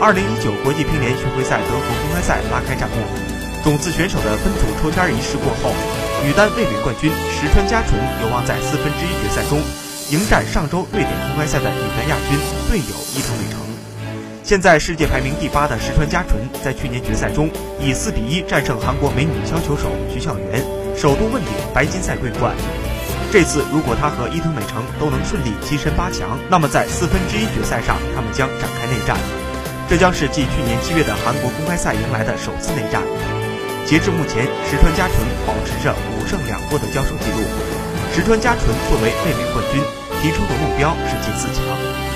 二零一九国际乒联巡回赛德国公开赛拉开战幕，种子选手的分组抽签仪式过后，女单卫冕冠军石川佳纯有望在四分之一决赛中迎战上周瑞典公开赛的女单亚军队友伊藤美诚。现在世界排名第八的石川佳纯，在去年决赛中以四比一战胜韩国美女削球手徐巧媛，首度问鼎白金赛桂冠。这次如果她和伊藤美诚都能顺利跻身八强，那么在四分之一决赛上，他们将展开内战。这将是继去年七月的韩国公开赛迎来的首次内战。截至目前，石川佳纯保持着五胜两负的交手记录。石川佳纯作为卫冕冠军，提出的目标是进四强。